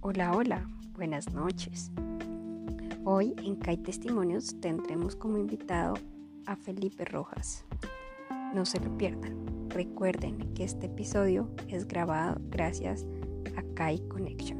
Hola, hola, buenas noches. Hoy en CAI Testimonios tendremos como invitado a Felipe Rojas. No se lo pierdan. Recuerden que este episodio es grabado gracias a CAI Connection.